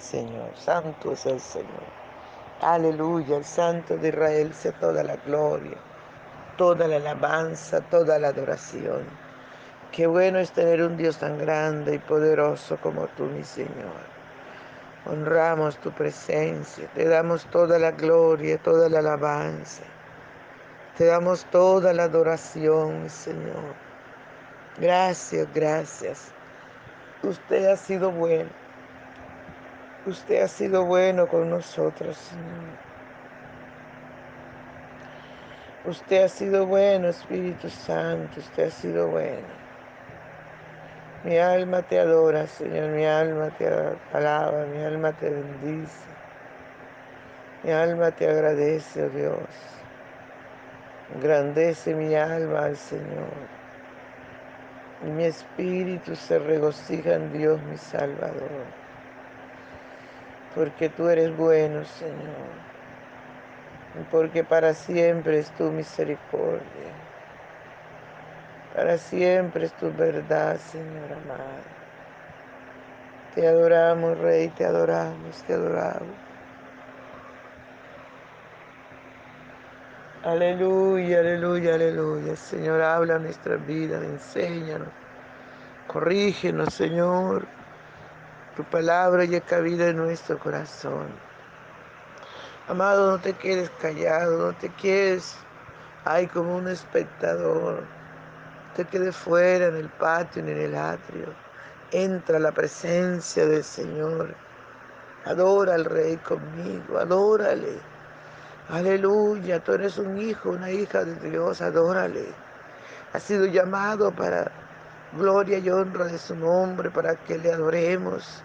Señor. Santo es el Señor. Aleluya, el Santo de Israel sea toda la gloria, toda la alabanza, toda la adoración. Qué bueno es tener un Dios tan grande y poderoso como tú, mi Señor. Honramos tu presencia, te damos toda la gloria, toda la alabanza. Te damos toda la adoración, Señor. Gracias, gracias. Usted ha sido bueno. Usted ha sido bueno con nosotros, Señor. Usted ha sido bueno, Espíritu Santo. Usted ha sido bueno. Mi alma te adora, Señor. Mi alma te alaba. Mi alma te bendice. Mi alma te agradece, oh Dios. Engrandece mi alma al Señor. Mi espíritu se regocija en Dios mi Salvador. Porque tú eres bueno, Señor. Porque para siempre es tu misericordia. Para siempre es tu verdad, Señor amado. Te adoramos, Rey, te adoramos, te adoramos. Aleluya, aleluya, aleluya. Señor, habla nuestra vida, enséñanos, corrígenos, Señor. Tu palabra ya cabida en nuestro corazón. Amado, no te quedes callado, no te quedes ay como un espectador. No te quedes fuera en el patio ni en el atrio. Entra a la presencia del Señor. Adora al Rey conmigo, adórale. Aleluya, tú eres un hijo, una hija de Dios, adórale. Has sido llamado para gloria y honra de su nombre, para que le adoremos.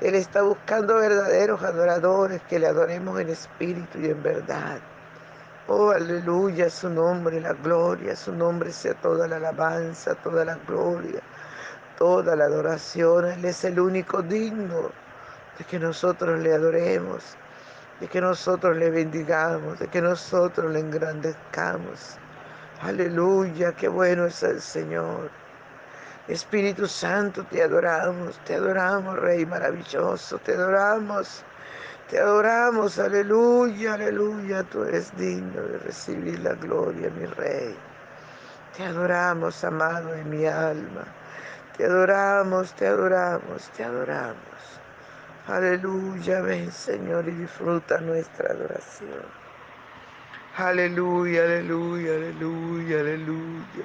Él está buscando verdaderos adoradores, que le adoremos en espíritu y en verdad. Oh, aleluya, su nombre, la gloria, su nombre sea toda la alabanza, toda la gloria, toda la adoración. Él es el único digno de que nosotros le adoremos de que nosotros le bendigamos, de que nosotros le engrandezcamos. Aleluya, qué bueno es el Señor. Espíritu Santo, te adoramos, te adoramos, Rey maravilloso, te adoramos, te adoramos, aleluya, aleluya, tú eres digno de recibir la gloria, mi Rey. Te adoramos, amado de mi alma, te adoramos, te adoramos, te adoramos. Aleluya, ven Señor y disfruta nuestra adoración. Aleluya, aleluya, aleluya, aleluya,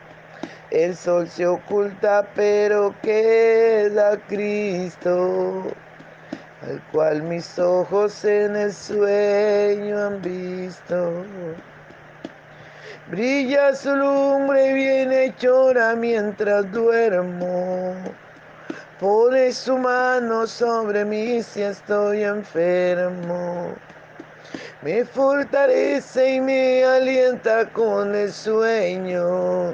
el sol se oculta pero queda Cristo, al cual mis ojos en el sueño han visto. Brilla su lumbre bien hechora mientras duermo Pone su mano sobre mí si estoy enfermo. Me fortalece y me alienta con el sueño.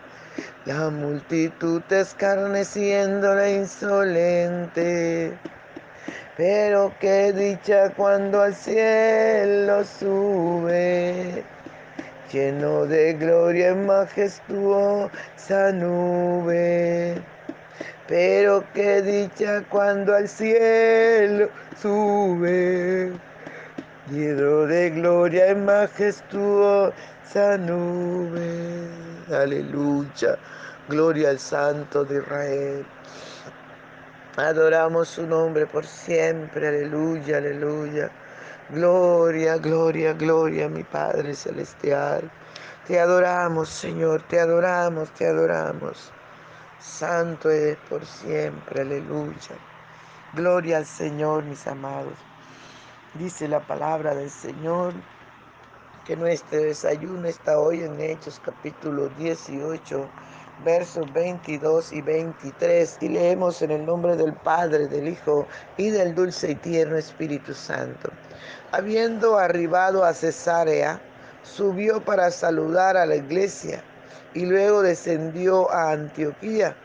La multitud la insolente. Pero qué dicha cuando al cielo sube, lleno de gloria y majestuosa nube. Pero qué dicha cuando al cielo sube, lleno de gloria y majestuosa nube. Aleluya, gloria al Santo de Israel. Adoramos su nombre por siempre, aleluya, aleluya. Gloria, gloria, gloria, mi Padre Celestial. Te adoramos, Señor, te adoramos, te adoramos. Santo es por siempre, aleluya. Gloria al Señor, mis amados. Dice la palabra del Señor que nuestro desayuno está hoy en Hechos capítulo 18, versos 22 y 23. Y leemos en el nombre del Padre, del Hijo y del dulce y tierno Espíritu Santo. Habiendo arribado a Cesarea, subió para saludar a la iglesia y luego descendió a Antioquía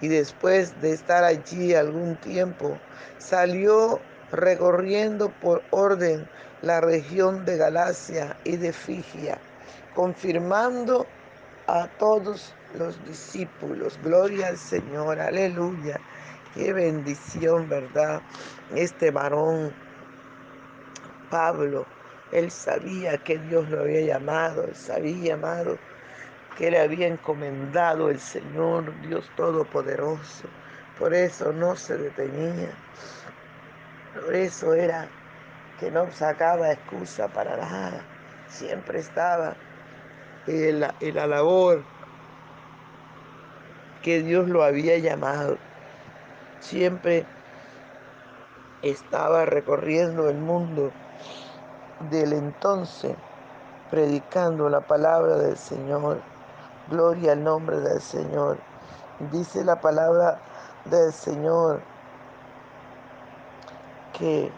y después de estar allí algún tiempo salió recorriendo por orden la región de Galacia y de Figia, confirmando a todos los discípulos. Gloria al Señor, aleluya. Qué bendición, ¿verdad? Este varón, Pablo, él sabía que Dios lo había llamado, él sabía, amado, que le había encomendado el Señor Dios Todopoderoso. Por eso no se detenía. Eso era que no sacaba excusa para nada. Siempre estaba en la, en la labor que Dios lo había llamado. Siempre estaba recorriendo el mundo del entonces predicando la palabra del Señor Gloria al nombre del Señor. Dice la palabra del Señor que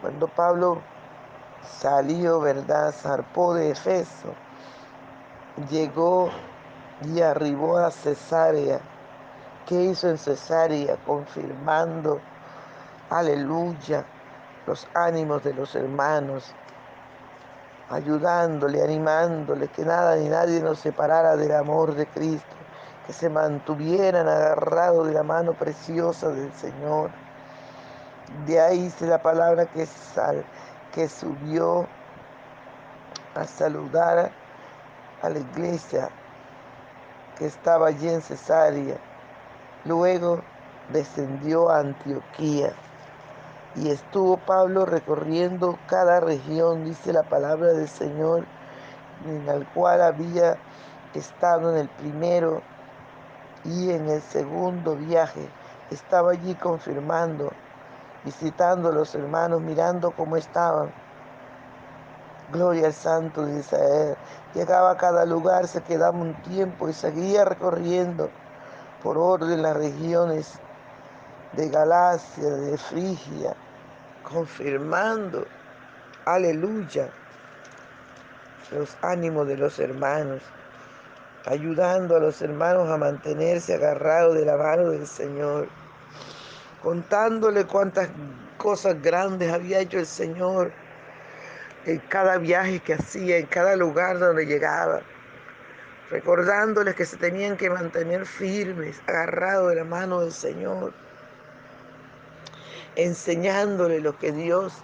cuando Pablo salió, ¿verdad? Zarpó de Efeso, llegó y arribó a Cesarea. ¿Qué hizo en Cesarea? Confirmando, aleluya, los ánimos de los hermanos, ayudándole, animándole, que nada ni nadie nos separara del amor de Cristo, que se mantuvieran agarrados de la mano preciosa del Señor. De ahí dice la palabra que, sal, que subió a saludar a la iglesia que estaba allí en Cesarea. Luego descendió a Antioquía. Y estuvo Pablo recorriendo cada región, dice la palabra del Señor, en el cual había estado en el primero y en el segundo viaje. Estaba allí confirmando, visitando a los hermanos, mirando cómo estaban. Gloria al Santo de Israel. Llegaba a cada lugar, se quedaba un tiempo y seguía recorriendo por orden las regiones de Galacia, de Frigia, confirmando, aleluya, los ánimos de los hermanos, ayudando a los hermanos a mantenerse agarrados de la mano del Señor, contándole cuántas cosas grandes había hecho el Señor en cada viaje que hacía, en cada lugar donde llegaba recordándoles que se tenían que mantener firmes, agarrados de la mano del Señor enseñándole lo que Dios,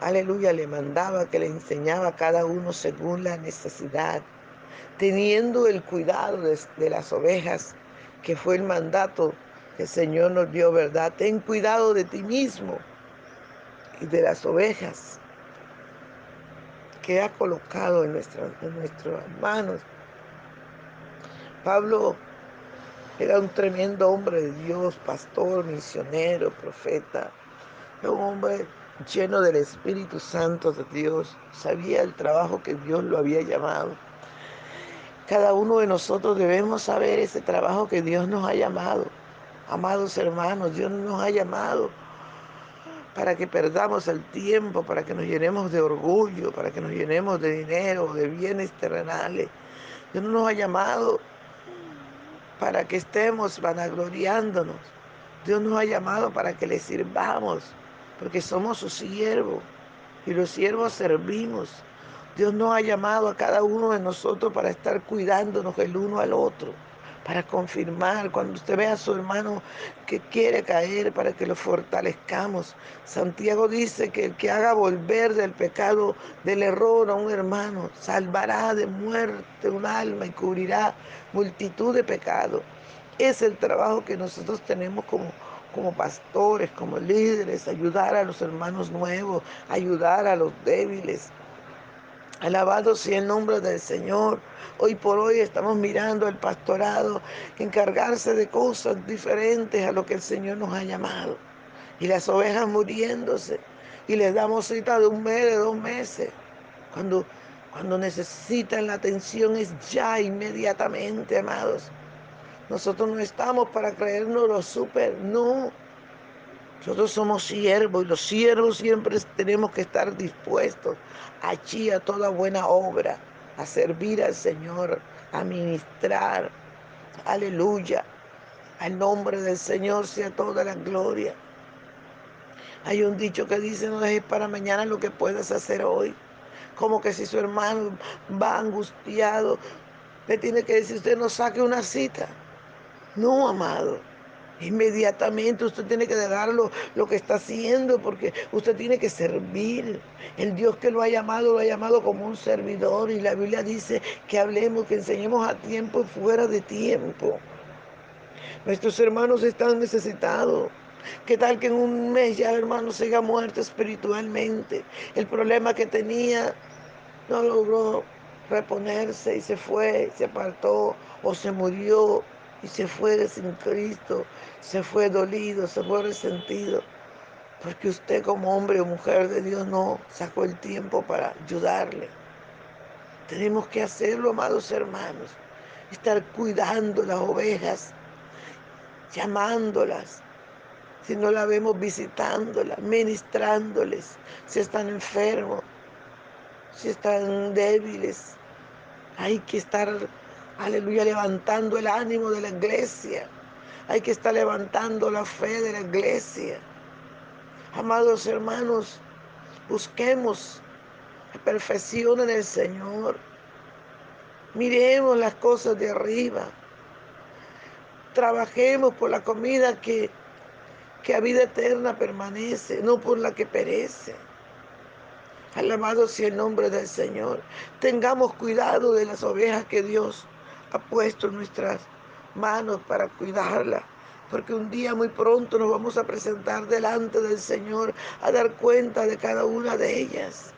aleluya, le mandaba, que le enseñaba a cada uno según la necesidad, teniendo el cuidado de, de las ovejas, que fue el mandato el Señor nos dio, ¿verdad? Ten cuidado de ti mismo y de las ovejas que ha colocado en, nuestra, en nuestras manos. Pablo era un tremendo hombre de Dios, pastor, misionero, profeta. Un hombre lleno del Espíritu Santo de Dios. Sabía el trabajo que Dios lo había llamado. Cada uno de nosotros debemos saber ese trabajo que Dios nos ha llamado. Amados hermanos, Dios nos ha llamado para que perdamos el tiempo, para que nos llenemos de orgullo, para que nos llenemos de dinero, de bienes terrenales. Dios no nos ha llamado para que estemos vanagloriándonos. Dios nos ha llamado para que le sirvamos, porque somos sus siervos y los siervos servimos. Dios nos ha llamado a cada uno de nosotros para estar cuidándonos el uno al otro para confirmar, cuando usted ve a su hermano que quiere caer, para que lo fortalezcamos. Santiago dice que el que haga volver del pecado, del error a un hermano, salvará de muerte un alma y cubrirá multitud de pecados. Es el trabajo que nosotros tenemos como, como pastores, como líderes, ayudar a los hermanos nuevos, ayudar a los débiles, Alabado sea el nombre del Señor. Hoy por hoy estamos mirando al pastorado encargarse de cosas diferentes a lo que el Señor nos ha llamado. Y las ovejas muriéndose. Y les damos cita de un mes, de dos meses. Cuando, cuando necesitan la atención es ya inmediatamente, amados. Nosotros no estamos para creernos los súper, no. Nosotros somos siervos y los siervos siempre tenemos que estar dispuestos allí a toda buena obra, a servir al Señor, a ministrar. Aleluya. Al nombre del Señor sea toda la gloria. Hay un dicho que dice, no dejes para mañana lo que puedas hacer hoy. Como que si su hermano va angustiado, le tiene que decir, usted no saque una cita. No, amado. Inmediatamente usted tiene que dejarlo lo que está haciendo porque usted tiene que servir. El Dios que lo ha llamado, lo ha llamado como un servidor y la Biblia dice que hablemos, que enseñemos a tiempo y fuera de tiempo. Nuestros hermanos están necesitados. ¿Qué tal que en un mes ya hermano se haya muerto espiritualmente? El problema que tenía no logró reponerse y se fue, se apartó o se murió y se fue sin Cristo, se fue dolido, se fue resentido, porque usted como hombre o mujer de Dios no sacó el tiempo para ayudarle. Tenemos que hacerlo, amados hermanos, estar cuidando las ovejas, llamándolas, si no la vemos visitándolas, ministrándoles, si están enfermos, si están débiles. Hay que estar aleluya, levantando el ánimo de la iglesia. Hay que estar levantando la fe de la iglesia. Amados hermanos, busquemos la perfección en el Señor. Miremos las cosas de arriba. Trabajemos por la comida que, que a vida eterna permanece, no por la que perece. Alabado sea el nombre del Señor. Tengamos cuidado de las ovejas que Dios ha puesto nuestras manos para cuidarla. Porque un día muy pronto nos vamos a presentar delante del Señor a dar cuenta de cada una de ellas.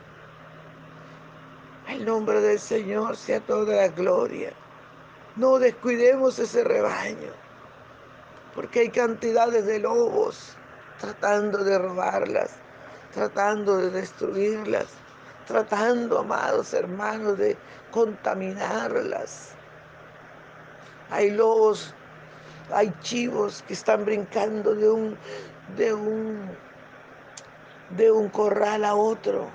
El nombre del Señor sea toda la gloria. No descuidemos ese rebaño, porque hay cantidades de lobos tratando de robarlas, tratando de destruirlas, tratando, amados hermanos, de contaminarlas. Hay lobos, hay chivos que están brincando de un, de un, de un corral a otro,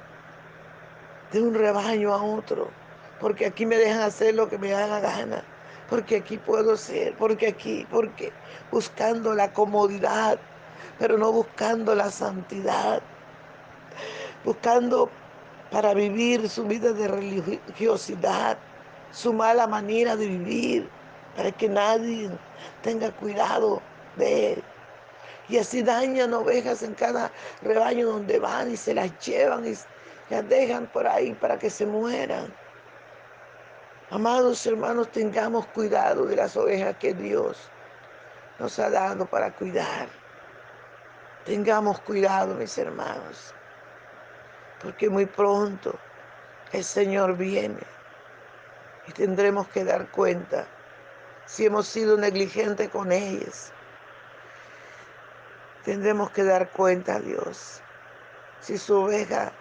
de un rebaño a otro, porque aquí me dejan hacer lo que me da la gana, porque aquí puedo ser, porque aquí, porque buscando la comodidad, pero no buscando la santidad, buscando para vivir su vida de religiosidad, su mala manera de vivir, para que nadie tenga cuidado de él. Y así dañan ovejas en cada rebaño donde van y se las llevan y las dejan por ahí para que se mueran. Amados hermanos, tengamos cuidado de las ovejas que Dios nos ha dado para cuidar. Tengamos cuidado, mis hermanos, porque muy pronto el Señor viene y tendremos que dar cuenta si hemos sido negligentes con ellas. Tendremos que dar cuenta a Dios si su oveja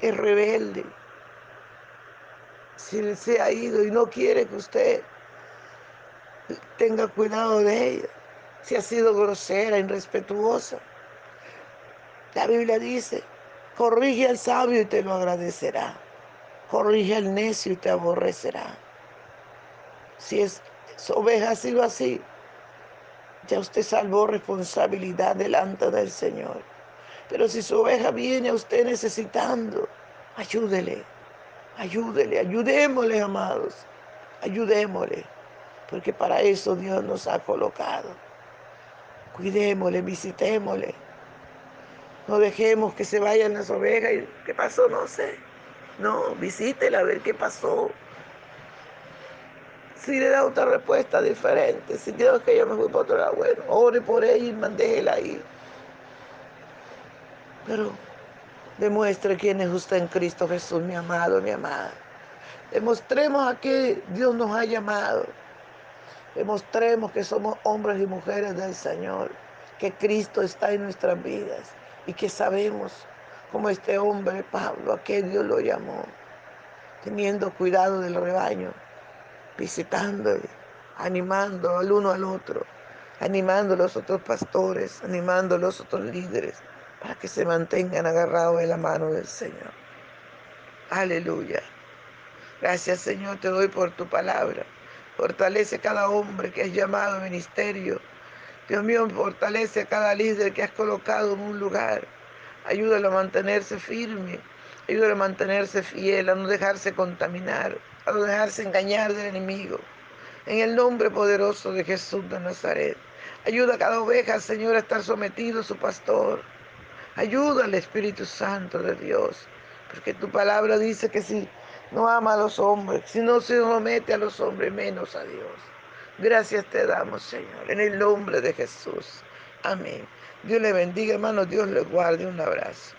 es rebelde, si se ha ido y no quiere que usted tenga cuidado de ella, si ha sido grosera, irrespetuosa. La Biblia dice, corrige al sabio y te lo agradecerá, corrige al necio y te aborrecerá. Si es, oveja ha sido así, ya usted salvó responsabilidad delante del Señor. Pero si su oveja viene a usted necesitando, ayúdele, ayúdele, ayudémosle, amados, ayudémosle, porque para eso Dios nos ha colocado. Cuidémosle, visitémosle. No dejemos que se vayan las ovejas y qué pasó, no sé. No, visítela a ver qué pasó. Si le da otra respuesta diferente, si Dios que yo me fui por otro lado, bueno, ore por ella y mandéla ahí. Pero demuestre quién es usted en Cristo Jesús, mi amado, mi amada. Demostremos a qué Dios nos ha llamado. Demostremos que somos hombres y mujeres del Señor, que Cristo está en nuestras vidas y que sabemos, como este hombre Pablo, a qué Dios lo llamó, teniendo cuidado del rebaño, visitando, animando al uno al otro, animando a los otros pastores, animando a los otros líderes para que se mantengan agarrados de la mano del Señor. Aleluya. Gracias Señor, te doy por tu palabra. Fortalece cada hombre que has llamado a ministerio. Dios mío, fortalece a cada líder que has colocado en un lugar. Ayúdalo a mantenerse firme. Ayúdalo a mantenerse fiel, a no dejarse contaminar, a dejarse engañar del enemigo. En el nombre poderoso de Jesús de Nazaret. Ayuda a cada oveja, Señor, a estar sometido a su pastor. Ayuda al Espíritu Santo de Dios, porque tu palabra dice que si no ama a los hombres, si no se somete a los hombres, menos a Dios. Gracias te damos, Señor, en el nombre de Jesús. Amén. Dios le bendiga, hermano. Dios le guarde. Un abrazo.